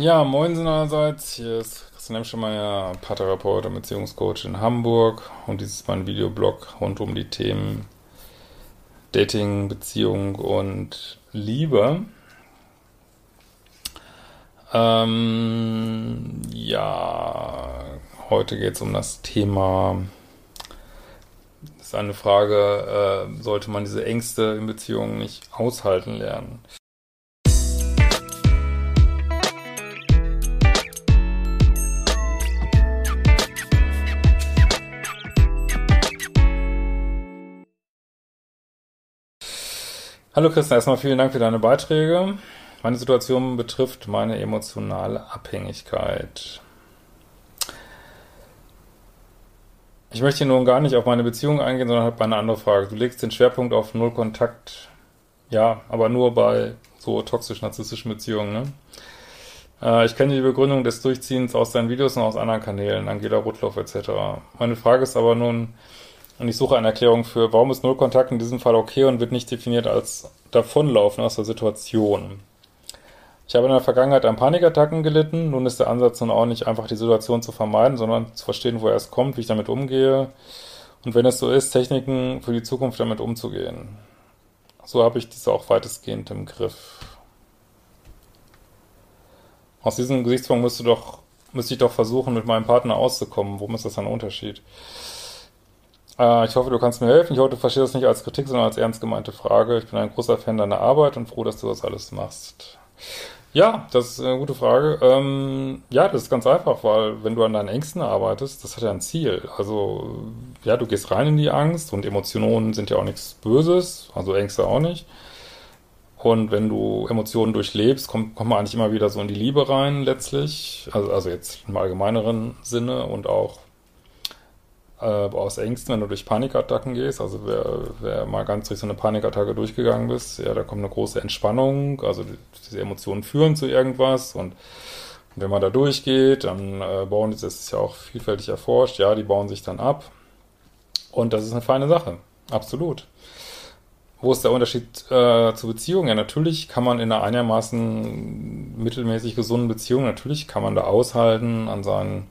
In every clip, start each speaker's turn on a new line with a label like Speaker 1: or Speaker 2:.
Speaker 1: Ja, moin allerseits. Hier ist Christian Hemschemeyer, Paartherapeut und Beziehungscoach in Hamburg. Und dies ist mein Videoblog rund um die Themen Dating, Beziehung und Liebe. Ähm, ja, heute geht es um das Thema, das ist eine Frage, äh, sollte man diese Ängste in Beziehungen nicht aushalten lernen? Hallo Christian, erstmal vielen Dank für deine Beiträge. Meine Situation betrifft meine emotionale Abhängigkeit. Ich möchte hier nun gar nicht auf meine Beziehung eingehen, sondern habe eine andere Frage. Du legst den Schwerpunkt auf Null Kontakt, ja, aber nur bei so toxisch-narzisstischen Beziehungen, ne? Äh, ich kenne die Begründung des Durchziehens aus deinen Videos und aus anderen Kanälen, Angela Rudloff etc. Meine Frage ist aber nun, und ich suche eine Erklärung für, warum ist Nullkontakt in diesem Fall okay und wird nicht definiert als Davonlaufen aus der Situation. Ich habe in der Vergangenheit an Panikattacken gelitten. Nun ist der Ansatz nun auch nicht einfach die Situation zu vermeiden, sondern zu verstehen, woher es kommt, wie ich damit umgehe und wenn es so ist, Techniken für die Zukunft damit umzugehen. So habe ich diese auch weitestgehend im Griff. Aus diesem Gesichtspunkt müsste doch, müsste ich doch versuchen, mit meinem Partner auszukommen. Worum ist das ein Unterschied? Äh, ich hoffe, du kannst mir helfen. Ich hoffe, du verstehst das nicht als Kritik, sondern als ernst gemeinte Frage. Ich bin ein großer Fan deiner Arbeit und froh, dass du das alles machst. Ja, das ist eine gute Frage. Ähm, ja, das ist ganz einfach, weil wenn du an deinen Ängsten arbeitest, das hat ja ein Ziel. Also, ja, du gehst rein in die Angst und Emotionen sind ja auch nichts Böses, also Ängste auch nicht. Und wenn du Emotionen durchlebst, kommt, kommt man eigentlich immer wieder so in die Liebe rein, letztlich. Also, also jetzt im allgemeineren Sinne und auch äh, aus Ängsten, wenn du durch Panikattacken gehst. Also wer, wer mal ganz durch so eine Panikattacke durchgegangen bist, ja, da kommt eine große Entspannung. Also diese Emotionen führen zu irgendwas und wenn man da durchgeht, dann äh, bauen, das ist ja auch vielfältig erforscht, ja, die bauen sich dann ab. Und das ist eine feine Sache. Absolut. Wo ist der Unterschied äh, zur Beziehung? Ja, natürlich kann man in einer einigermaßen mittelmäßig gesunden Beziehung, natürlich kann man da aushalten an seinen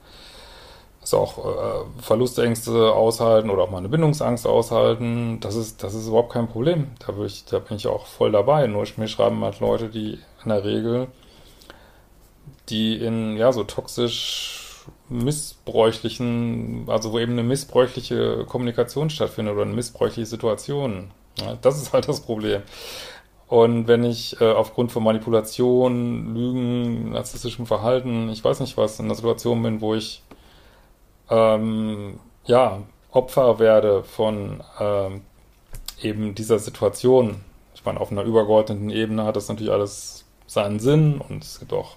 Speaker 1: also auch äh, Verlustängste aushalten oder auch mal eine Bindungsangst aushalten. Das ist, das ist überhaupt kein Problem. Da, ich, da bin ich auch voll dabei. Nur mir schreiben halt Leute, die in der Regel, die in ja so toxisch missbräuchlichen, also wo eben eine missbräuchliche Kommunikation stattfindet oder eine missbräuchliche Situation. Ja, das ist halt das Problem. Und wenn ich äh, aufgrund von Manipulation, Lügen, narzisstischem Verhalten, ich weiß nicht was, in einer Situation bin, wo ich ähm, ja, Opfer werde von ähm, eben dieser Situation. Ich meine, auf einer übergeordneten Ebene hat das natürlich alles seinen Sinn und es gibt auch,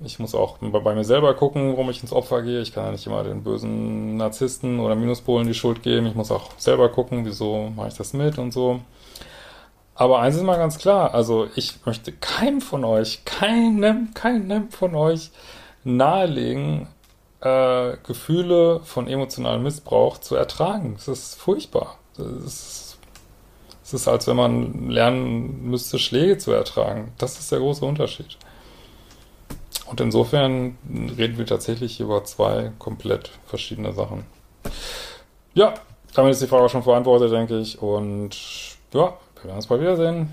Speaker 1: ich muss auch bei mir selber gucken, warum ich ins Opfer gehe. Ich kann ja nicht immer den bösen Narzissten oder Minuspolen die Schuld geben. Ich muss auch selber gucken, wieso mache ich das mit und so. Aber eins ist mal ganz klar, also ich möchte keinem von euch, keinem, keinem von euch nahelegen, äh, Gefühle von emotionalem Missbrauch zu ertragen. Es ist furchtbar. Es ist, als wenn man lernen müsste, Schläge zu ertragen. Das ist der große Unterschied. Und insofern reden wir tatsächlich über zwei komplett verschiedene Sachen. Ja, damit ist die Frage schon beantwortet, denke ich. Und ja, wir werden uns bald wiedersehen.